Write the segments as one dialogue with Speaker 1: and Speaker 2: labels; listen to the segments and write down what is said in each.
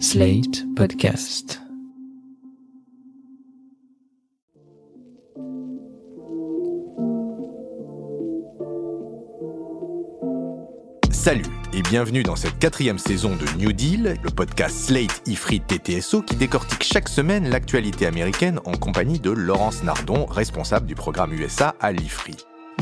Speaker 1: Slate Podcast.
Speaker 2: Salut et bienvenue dans cette quatrième saison de New Deal, le podcast Slate Ifrit TTSO qui décortique chaque semaine l'actualité américaine en compagnie de Laurence Nardon, responsable du programme USA à l'Ifri.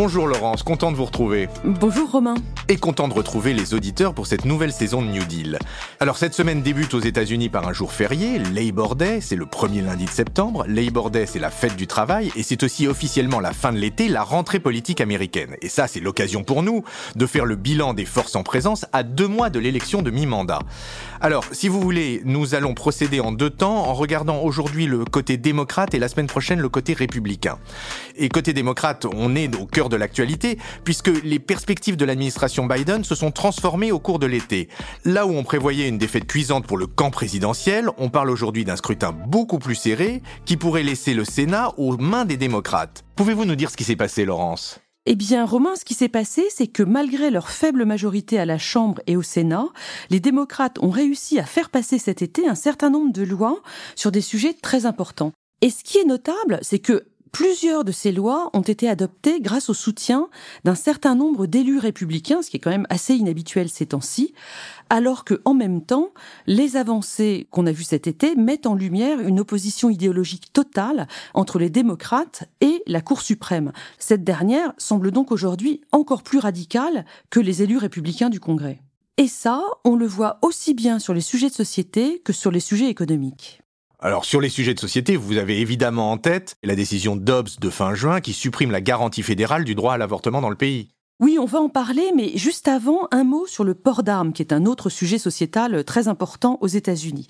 Speaker 2: Bonjour Laurence, content de vous retrouver.
Speaker 3: Bonjour Romain.
Speaker 2: Et content de retrouver les auditeurs pour cette nouvelle saison de New Deal. Alors cette semaine débute aux États-Unis par un jour férié, Labor Day, c'est le premier lundi de septembre. Labor Day, c'est la fête du travail et c'est aussi officiellement la fin de l'été, la rentrée politique américaine. Et ça, c'est l'occasion pour nous de faire le bilan des forces en présence à deux mois de l'élection de mi-mandat. Alors, si vous voulez, nous allons procéder en deux temps en regardant aujourd'hui le côté démocrate et la semaine prochaine le côté républicain. Et côté démocrate, on est au cœur de l'actualité puisque les perspectives de l'administration Biden se sont transformées au cours de l'été. Là où on prévoyait une défaite cuisante pour le camp présidentiel, on parle aujourd'hui d'un scrutin beaucoup plus serré qui pourrait laisser le Sénat aux mains des démocrates. Pouvez-vous nous dire ce qui s'est passé, Laurence?
Speaker 3: Eh bien, Romain, ce qui s'est passé, c'est que malgré leur faible majorité à la Chambre et au Sénat, les démocrates ont réussi à faire passer cet été un certain nombre de lois sur des sujets très importants. Et ce qui est notable, c'est que Plusieurs de ces lois ont été adoptées grâce au soutien d'un certain nombre d'élus républicains, ce qui est quand même assez inhabituel ces temps-ci, alors que, en même temps, les avancées qu'on a vues cet été mettent en lumière une opposition idéologique totale entre les démocrates et la Cour suprême. Cette dernière semble donc aujourd'hui encore plus radicale que les élus républicains du Congrès. Et ça, on le voit aussi bien sur les sujets de société que sur les sujets économiques.
Speaker 2: Alors sur les sujets de société, vous avez évidemment en tête la décision Dobbs de fin juin qui supprime la garantie fédérale du droit à l'avortement dans le pays.
Speaker 3: Oui, on va en parler, mais juste avant, un mot sur le port d'armes, qui est un autre sujet sociétal très important aux États-Unis.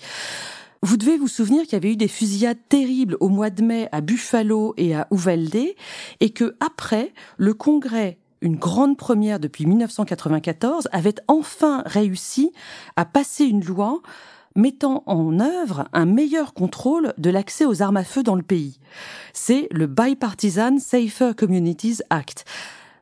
Speaker 3: Vous devez vous souvenir qu'il y avait eu des fusillades terribles au mois de mai à Buffalo et à Uvalde, et que après, le Congrès une grande première depuis 1994, avait enfin réussi à passer une loi mettant en œuvre un meilleur contrôle de l'accès aux armes à feu dans le pays. C'est le Bipartisan Safer Communities Act.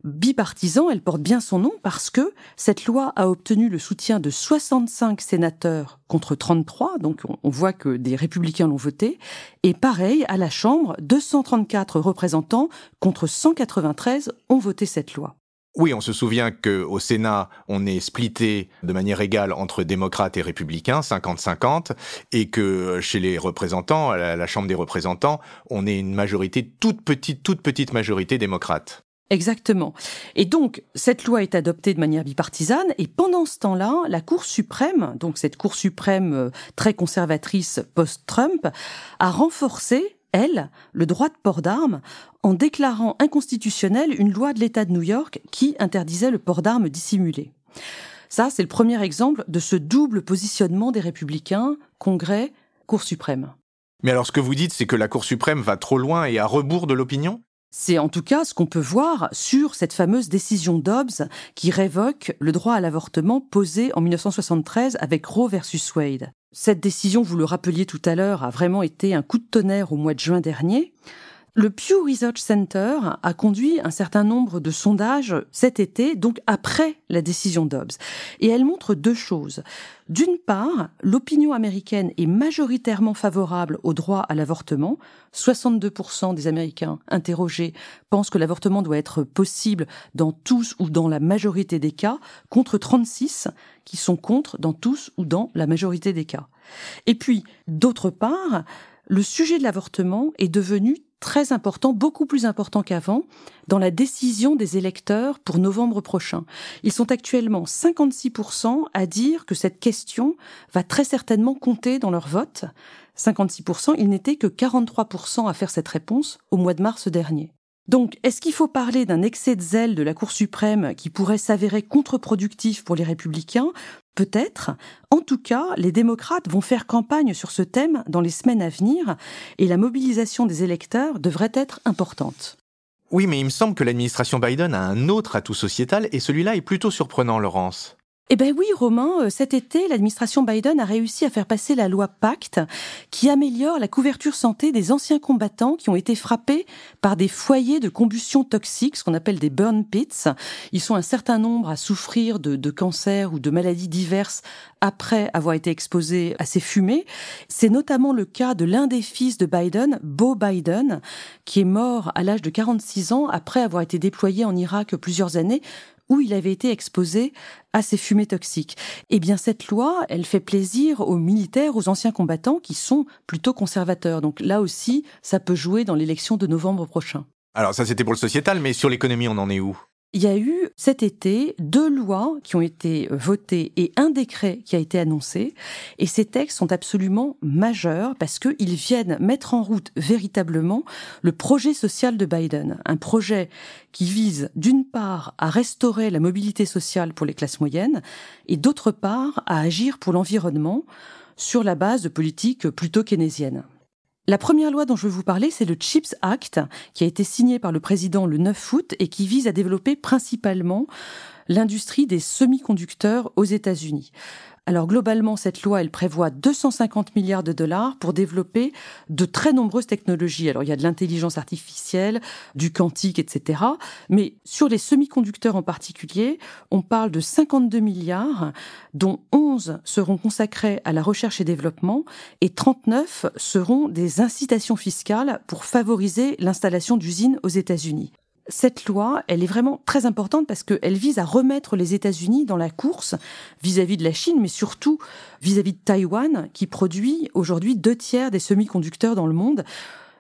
Speaker 3: Bipartisan, elle porte bien son nom parce que cette loi a obtenu le soutien de 65 sénateurs contre 33, donc on voit que des républicains l'ont voté, et pareil, à la Chambre, 234 représentants contre 193 ont voté cette loi.
Speaker 2: Oui, on se souvient qu'au Sénat, on est splitté de manière égale entre démocrates et républicains, 50-50, et que chez les représentants, à la Chambre des représentants, on est une majorité toute petite, toute petite majorité démocrate.
Speaker 3: Exactement. Et donc, cette loi est adoptée de manière bipartisane, et pendant ce temps-là, la Cour suprême, donc cette Cour suprême euh, très conservatrice post-Trump, a renforcé elle, le droit de port d'armes en déclarant inconstitutionnelle une loi de l'État de New York qui interdisait le port d'armes dissimulé. Ça, c'est le premier exemple de ce double positionnement des républicains, Congrès, Cour suprême.
Speaker 2: Mais alors ce que vous dites, c'est que la Cour suprême va trop loin et à rebours de l'opinion?
Speaker 3: C'est en tout cas ce qu'on peut voir sur cette fameuse décision Dobbs qui révoque le droit à l'avortement posé en 1973 avec Roe versus Wade. Cette décision, vous le rappeliez tout à l'heure, a vraiment été un coup de tonnerre au mois de juin dernier. Le Pew Research Center a conduit un certain nombre de sondages cet été, donc après la décision Dobbs. Et elle montre deux choses. D'une part, l'opinion américaine est majoritairement favorable au droit à l'avortement. 62% des Américains interrogés pensent que l'avortement doit être possible dans tous ou dans la majorité des cas, contre 36 qui sont contre dans tous ou dans la majorité des cas. Et puis, d'autre part, le sujet de l'avortement est devenu très important, beaucoup plus important qu'avant, dans la décision des électeurs pour novembre prochain. Ils sont actuellement 56% à dire que cette question va très certainement compter dans leur vote. 56%, il n'était que 43% à faire cette réponse au mois de mars dernier. Donc, est-ce qu'il faut parler d'un excès de zèle de la Cour suprême qui pourrait s'avérer contre-productif pour les républicains? Peut-être. En tout cas, les démocrates vont faire campagne sur ce thème dans les semaines à venir et la mobilisation des électeurs devrait être importante.
Speaker 2: Oui, mais il me semble que l'administration Biden a un autre atout sociétal et celui-là est plutôt surprenant, Laurence.
Speaker 3: Eh ben oui, Romain, euh, cet été, l'administration Biden a réussi à faire passer la loi Pacte qui améliore la couverture santé des anciens combattants qui ont été frappés par des foyers de combustion toxique, ce qu'on appelle des burn pits. Ils sont un certain nombre à souffrir de, de cancers ou de maladies diverses après avoir été exposés à ces fumées. C'est notamment le cas de l'un des fils de Biden, Beau Biden, qui est mort à l'âge de 46 ans après avoir été déployé en Irak plusieurs années où il avait été exposé à ces fumées toxiques. Eh bien, cette loi, elle fait plaisir aux militaires, aux anciens combattants qui sont plutôt conservateurs. Donc là aussi, ça peut jouer dans l'élection de novembre prochain.
Speaker 2: Alors ça, c'était pour le sociétal, mais sur l'économie, on en est où?
Speaker 3: Il y a eu cet été deux lois qui ont été votées et un décret qui a été annoncé. Et ces textes sont absolument majeurs parce qu'ils viennent mettre en route véritablement le projet social de Biden. Un projet qui vise d'une part à restaurer la mobilité sociale pour les classes moyennes et d'autre part à agir pour l'environnement sur la base de politiques plutôt keynésiennes. La première loi dont je veux vous parler, c'est le CHIPS Act, qui a été signé par le président le 9 août et qui vise à développer principalement l'industrie des semi-conducteurs aux États-Unis. Alors globalement, cette loi, elle prévoit 250 milliards de dollars pour développer de très nombreuses technologies. Alors il y a de l'intelligence artificielle, du quantique, etc. Mais sur les semi-conducteurs en particulier, on parle de 52 milliards, dont 11 seront consacrés à la recherche et développement et 39 seront des incitations fiscales pour favoriser l'installation d'usines aux États-Unis cette loi, elle est vraiment très importante parce qu'elle vise à remettre les États-Unis dans la course vis-à-vis de la Chine, mais surtout vis-à-vis de Taïwan, qui produit aujourd'hui deux tiers des semi-conducteurs dans le monde.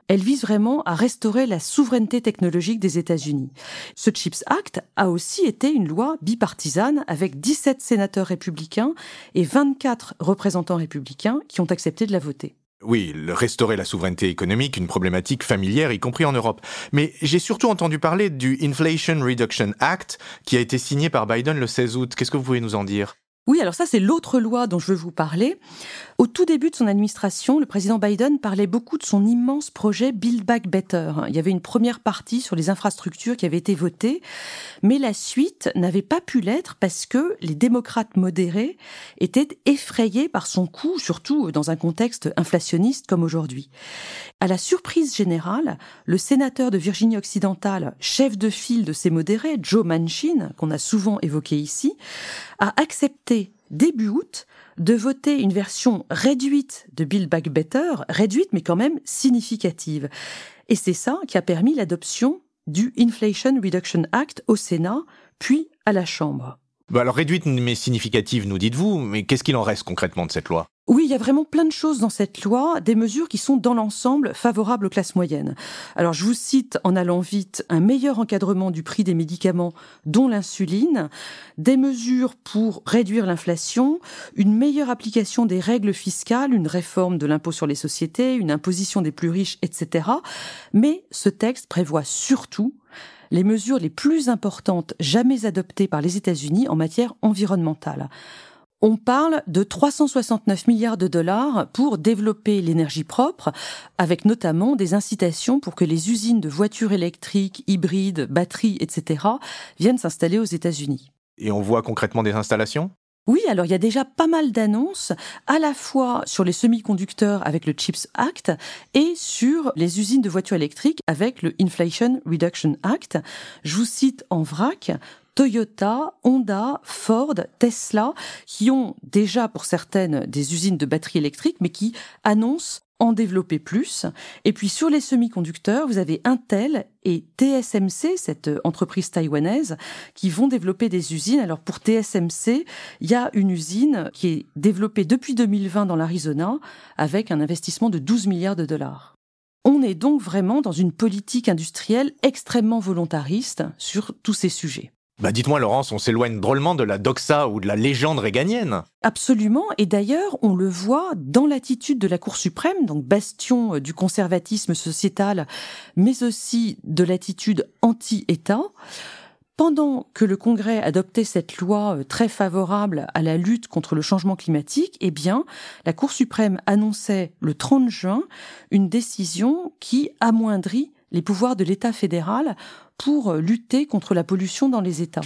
Speaker 3: Elle vise vraiment à restaurer la souveraineté technologique des États-Unis. Ce CHIPS Act a aussi été une loi bipartisane avec 17 sénateurs républicains et 24 représentants républicains qui ont accepté de la voter.
Speaker 2: Oui, restaurer la souveraineté économique, une problématique familière, y compris en Europe. Mais j'ai surtout entendu parler du Inflation Reduction Act, qui a été signé par Biden le 16 août. Qu'est-ce que vous pouvez nous en dire?
Speaker 3: Oui, alors ça c'est l'autre loi dont je veux vous parler. Au tout début de son administration, le président Biden parlait beaucoup de son immense projet Build Back Better. Il y avait une première partie sur les infrastructures qui avait été votée, mais la suite n'avait pas pu l'être parce que les démocrates modérés étaient effrayés par son coût, surtout dans un contexte inflationniste comme aujourd'hui. À la surprise générale, le sénateur de Virginie occidentale, chef de file de ces modérés, Joe Manchin, qu'on a souvent évoqué ici, a accepté début août de voter une version réduite de Build Back Better, réduite mais quand même significative. Et c'est ça qui a permis l'adoption du Inflation Reduction Act au Sénat, puis à la Chambre.
Speaker 2: Bah alors réduite mais significative, nous dites-vous, mais qu'est-ce qu'il en reste concrètement de cette loi?
Speaker 3: Oui, il y a vraiment plein de choses dans cette loi, des mesures qui sont dans l'ensemble favorables aux classes moyennes. Alors je vous cite en allant vite un meilleur encadrement du prix des médicaments dont l'insuline, des mesures pour réduire l'inflation, une meilleure application des règles fiscales, une réforme de l'impôt sur les sociétés, une imposition des plus riches, etc. Mais ce texte prévoit surtout les mesures les plus importantes jamais adoptées par les États-Unis en matière environnementale. On parle de 369 milliards de dollars pour développer l'énergie propre, avec notamment des incitations pour que les usines de voitures électriques, hybrides, batteries, etc. viennent s'installer aux États-Unis.
Speaker 2: Et on voit concrètement des installations?
Speaker 3: Oui, alors il y a déjà pas mal d'annonces, à la fois sur les semi-conducteurs avec le CHIPS Act et sur les usines de voitures électriques avec le Inflation Reduction Act. Je vous cite en vrac Toyota, Honda, Ford, Tesla, qui ont déjà pour certaines des usines de batteries électriques, mais qui annoncent en développer plus. Et puis sur les semi-conducteurs, vous avez Intel et TSMC, cette entreprise taïwanaise, qui vont développer des usines. Alors pour TSMC, il y a une usine qui est développée depuis 2020 dans l'Arizona avec un investissement de 12 milliards de dollars. On est donc vraiment dans une politique industrielle extrêmement volontariste sur tous ces sujets.
Speaker 2: Bah dites-moi Laurence, on s'éloigne drôlement de la doxa ou de la légende réganienne.
Speaker 3: Absolument, et d'ailleurs on le voit dans l'attitude de la Cour suprême, donc bastion euh, du conservatisme sociétal, mais aussi de l'attitude anti-État. Pendant que le Congrès adoptait cette loi euh, très favorable à la lutte contre le changement climatique, eh bien, la Cour suprême annonçait le 30 juin une décision qui amoindrit les pouvoirs de l'État fédéral pour lutter contre la pollution dans les États.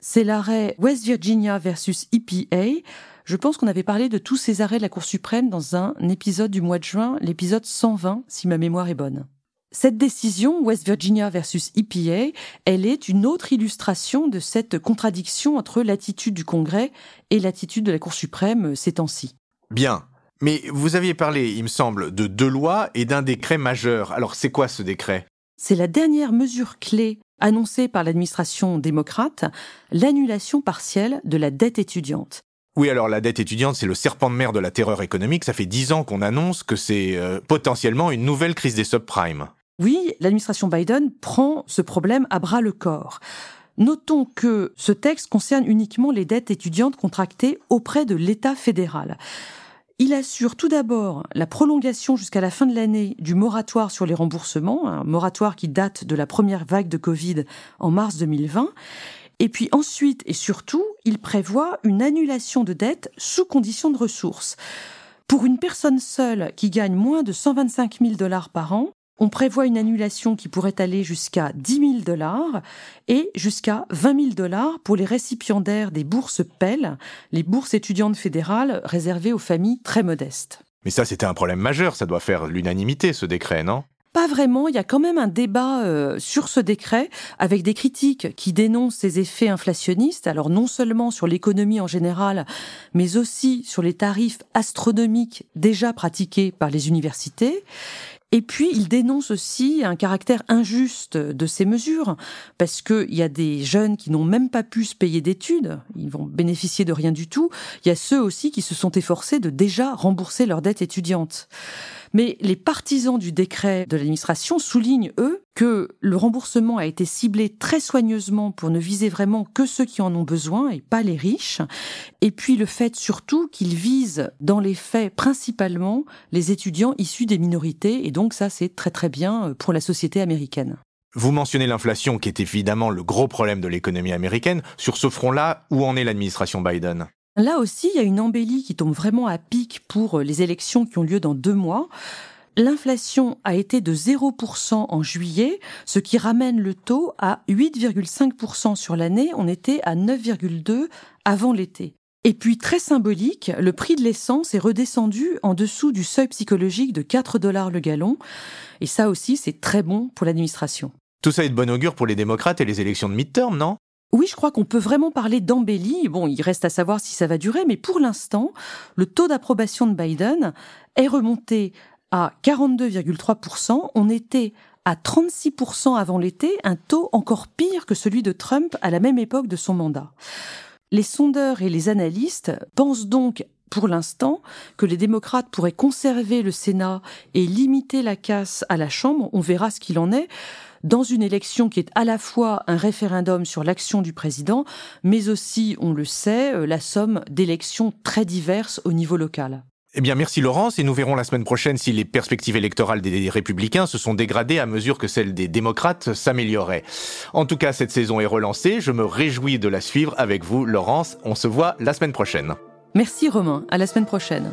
Speaker 3: C'est l'arrêt West Virginia versus EPA. Je pense qu'on avait parlé de tous ces arrêts de la Cour suprême dans un épisode du mois de juin, l'épisode 120, si ma mémoire est bonne. Cette décision, West Virginia versus EPA, elle est une autre illustration de cette contradiction entre l'attitude du Congrès et l'attitude de la Cour suprême ces temps-ci.
Speaker 2: Bien. Mais vous aviez parlé, il me semble, de deux lois et d'un décret majeur. Alors c'est quoi ce décret?
Speaker 3: C'est la dernière mesure clé annoncée par l'administration démocrate, l'annulation partielle de la dette étudiante.
Speaker 2: Oui, alors la dette étudiante, c'est le serpent de mer de la terreur économique. Ça fait dix ans qu'on annonce que c'est euh, potentiellement une nouvelle crise des subprimes.
Speaker 3: Oui, l'administration Biden prend ce problème à bras le corps. Notons que ce texte concerne uniquement les dettes étudiantes contractées auprès de l'État fédéral. Il assure tout d'abord la prolongation jusqu'à la fin de l'année du moratoire sur les remboursements, un moratoire qui date de la première vague de Covid en mars 2020. Et puis ensuite et surtout, il prévoit une annulation de dettes sous condition de ressources. Pour une personne seule qui gagne moins de 125 000 dollars par an, on prévoit une annulation qui pourrait aller jusqu'à 10 000 dollars et jusqu'à 20 000 dollars pour les récipiendaires des bourses Pell, les bourses étudiantes fédérales réservées aux familles très modestes.
Speaker 2: Mais ça, c'était un problème majeur, ça doit faire l'unanimité, ce décret, non?
Speaker 3: Pas vraiment, il y a quand même un débat euh, sur ce décret avec des critiques qui dénoncent ses effets inflationnistes, alors non seulement sur l'économie en général, mais aussi sur les tarifs astronomiques déjà pratiqués par les universités. Et puis, il dénonce aussi un caractère injuste de ces mesures, parce qu'il y a des jeunes qui n'ont même pas pu se payer d'études, ils vont bénéficier de rien du tout. Il y a ceux aussi qui se sont efforcés de déjà rembourser leurs dettes étudiantes. Mais les partisans du décret de l'administration soulignent, eux, que le remboursement a été ciblé très soigneusement pour ne viser vraiment que ceux qui en ont besoin et pas les riches. Et puis le fait surtout qu'il vise dans les faits principalement les étudiants issus des minorités. Et donc ça, c'est très très bien pour la société américaine.
Speaker 2: Vous mentionnez l'inflation qui est évidemment le gros problème de l'économie américaine. Sur ce front-là, où en est l'administration Biden?
Speaker 3: Là aussi, il y a une embellie qui tombe vraiment à pic pour les élections qui ont lieu dans deux mois. L'inflation a été de 0% en juillet, ce qui ramène le taux à 8,5% sur l'année. On était à 9,2% avant l'été. Et puis, très symbolique, le prix de l'essence est redescendu en dessous du seuil psychologique de 4 dollars le gallon. Et ça aussi, c'est très bon pour l'administration.
Speaker 2: Tout ça est de bon augure pour les démocrates et les élections de midterm, non?
Speaker 3: Oui, je crois qu'on peut vraiment parler d'embellie. Bon, il reste à savoir si ça va durer, mais pour l'instant, le taux d'approbation de Biden est remonté à 42,3%. On était à 36% avant l'été, un taux encore pire que celui de Trump à la même époque de son mandat. Les sondeurs et les analystes pensent donc pour l'instant que les démocrates pourraient conserver le Sénat et limiter la casse à la Chambre. On verra ce qu'il en est dans une élection qui est à la fois un référendum sur l'action du président, mais aussi, on le sait, euh, la somme d'élections très diverses au niveau local.
Speaker 2: Eh bien, merci Laurence, et nous verrons la semaine prochaine si les perspectives électorales des républicains se sont dégradées à mesure que celles des démocrates s'amélioraient. En tout cas, cette saison est relancée, je me réjouis de la suivre avec vous, Laurence. On se voit la semaine prochaine.
Speaker 3: Merci Romain, à la semaine prochaine.